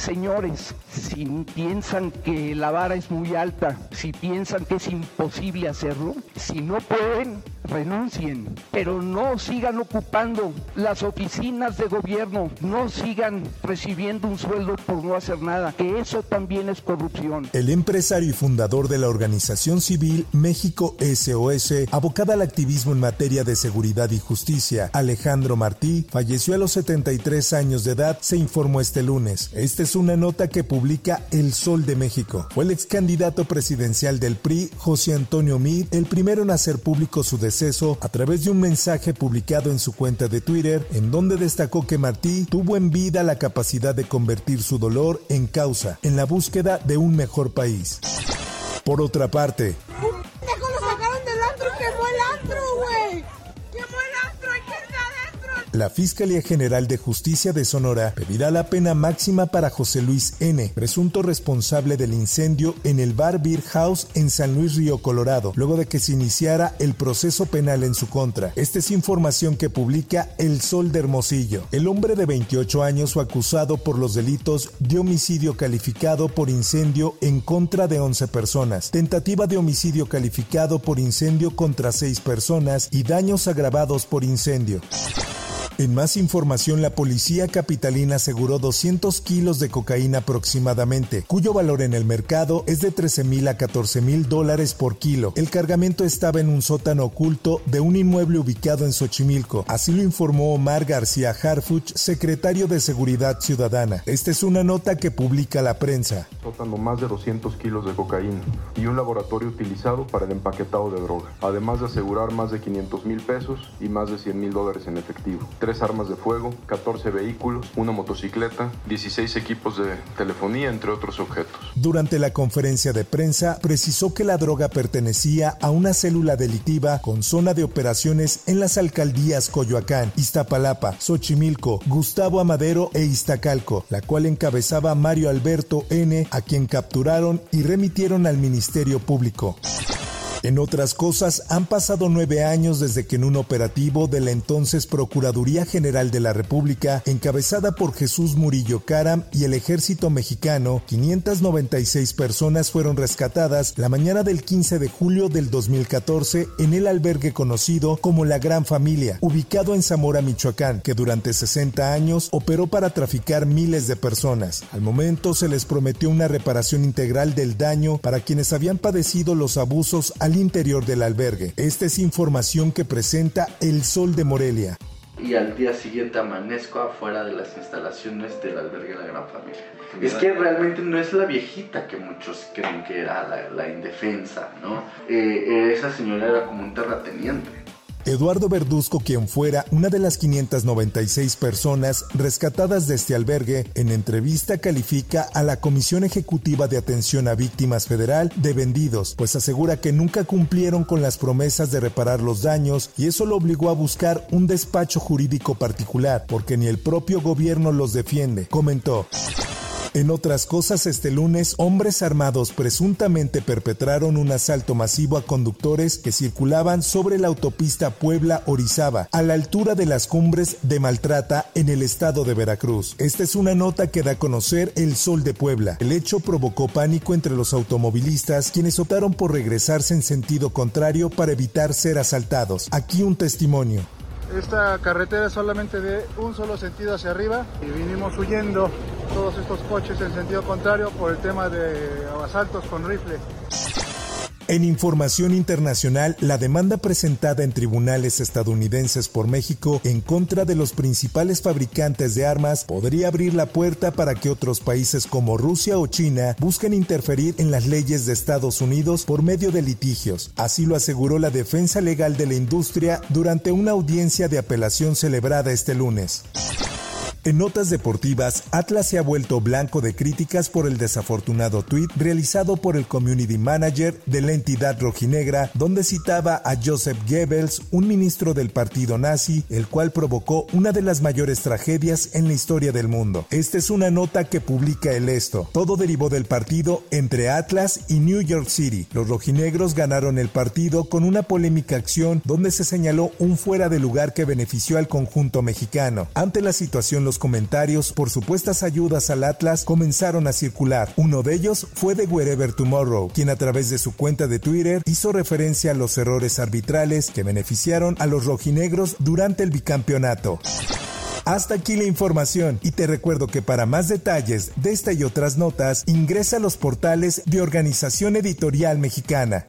Señores, si piensan que la vara es muy alta, si piensan que es imposible hacerlo, si no pueden, renuncien, pero no sigan ocupando las oficinas de gobierno, no sigan recibiendo un sueldo por no hacer nada, que eso también es corrupción. El empresario y fundador de la organización civil México SOS, abocada al activismo en materia de seguridad y justicia, Alejandro Martí, falleció a los 73 años de edad, se informó este lunes. Este es una nota que publica El Sol de México. Fue el ex candidato presidencial del PRI, José Antonio Mid, el primero en hacer público su deceso a través de un mensaje publicado en su cuenta de Twitter, en donde destacó que Martí tuvo en vida la capacidad de convertir su dolor en causa, en la búsqueda de un mejor país. Por otra parte, La Fiscalía General de Justicia de Sonora pedirá la pena máxima para José Luis N., presunto responsable del incendio en el bar Beer House en San Luis Río, Colorado, luego de que se iniciara el proceso penal en su contra. Esta es información que publica El Sol de Hermosillo. El hombre de 28 años fue acusado por los delitos de homicidio calificado por incendio en contra de 11 personas, tentativa de homicidio calificado por incendio contra 6 personas y daños agravados por incendio. En más información, la policía capitalina aseguró 200 kilos de cocaína aproximadamente, cuyo valor en el mercado es de 13 mil a 14 mil dólares por kilo. El cargamento estaba en un sótano oculto de un inmueble ubicado en Xochimilco. Así lo informó Omar García Harfuch, secretario de Seguridad Ciudadana. Esta es una nota que publica la prensa. Sótano más de 200 kilos de cocaína y un laboratorio utilizado para el empaquetado de droga, además de asegurar más de 500 mil pesos y más de 100 mil dólares en efectivo armas de fuego, 14 vehículos, una motocicleta, 16 equipos de telefonía, entre otros objetos. Durante la conferencia de prensa, precisó que la droga pertenecía a una célula delictiva con zona de operaciones en las alcaldías Coyoacán, Iztapalapa, Xochimilco, Gustavo Amadero e Iztacalco, la cual encabezaba Mario Alberto N., a quien capturaron y remitieron al Ministerio Público. En otras cosas, han pasado nueve años desde que en un operativo de la entonces Procuraduría General de la República, encabezada por Jesús Murillo Caram y el ejército mexicano, 596 personas fueron rescatadas la mañana del 15 de julio del 2014 en el albergue conocido como La Gran Familia, ubicado en Zamora, Michoacán, que durante 60 años operó para traficar miles de personas. Al momento se les prometió una reparación integral del daño para quienes habían padecido los abusos interior del albergue. Esta es información que presenta El Sol de Morelia. Y al día siguiente amanezco afuera de las instalaciones del albergue La Gran Familia. Es que realmente no es la viejita que muchos creen que era la, indefensa, ¿no? Eh, esa señora era como un terrateniente. Eduardo Verduzco, quien fuera una de las 596 personas rescatadas de este albergue, en entrevista califica a la Comisión Ejecutiva de Atención a Víctimas Federal de vendidos, pues asegura que nunca cumplieron con las promesas de reparar los daños y eso lo obligó a buscar un despacho jurídico particular, porque ni el propio gobierno los defiende, comentó. En otras cosas, este lunes, hombres armados presuntamente perpetraron un asalto masivo a conductores que circulaban sobre la autopista Puebla-Orizaba, a la altura de las cumbres de Maltrata en el estado de Veracruz. Esta es una nota que da a conocer el Sol de Puebla. El hecho provocó pánico entre los automovilistas, quienes optaron por regresarse en sentido contrario para evitar ser asaltados. Aquí un testimonio. Esta carretera es solamente de un solo sentido hacia arriba y vinimos huyendo todos estos coches en sentido contrario por el tema de asaltos con rifle. En información internacional, la demanda presentada en tribunales estadounidenses por México en contra de los principales fabricantes de armas podría abrir la puerta para que otros países como Rusia o China busquen interferir en las leyes de Estados Unidos por medio de litigios. Así lo aseguró la defensa legal de la industria durante una audiencia de apelación celebrada este lunes. En notas deportivas, Atlas se ha vuelto blanco de críticas por el desafortunado tuit realizado por el community manager de la entidad rojinegra, donde citaba a Joseph Goebbels, un ministro del partido nazi, el cual provocó una de las mayores tragedias en la historia del mundo. Esta es una nota que publica el esto. Todo derivó del partido entre Atlas y New York City. Los rojinegros ganaron el partido con una polémica acción donde se señaló un fuera de lugar que benefició al conjunto mexicano. Ante la situación, los comentarios por supuestas ayudas al Atlas comenzaron a circular. Uno de ellos fue de Wherever Tomorrow, quien a través de su cuenta de Twitter hizo referencia a los errores arbitrales que beneficiaron a los rojinegros durante el bicampeonato. Hasta aquí la información y te recuerdo que para más detalles de esta y otras notas ingresa a los portales de Organización Editorial Mexicana.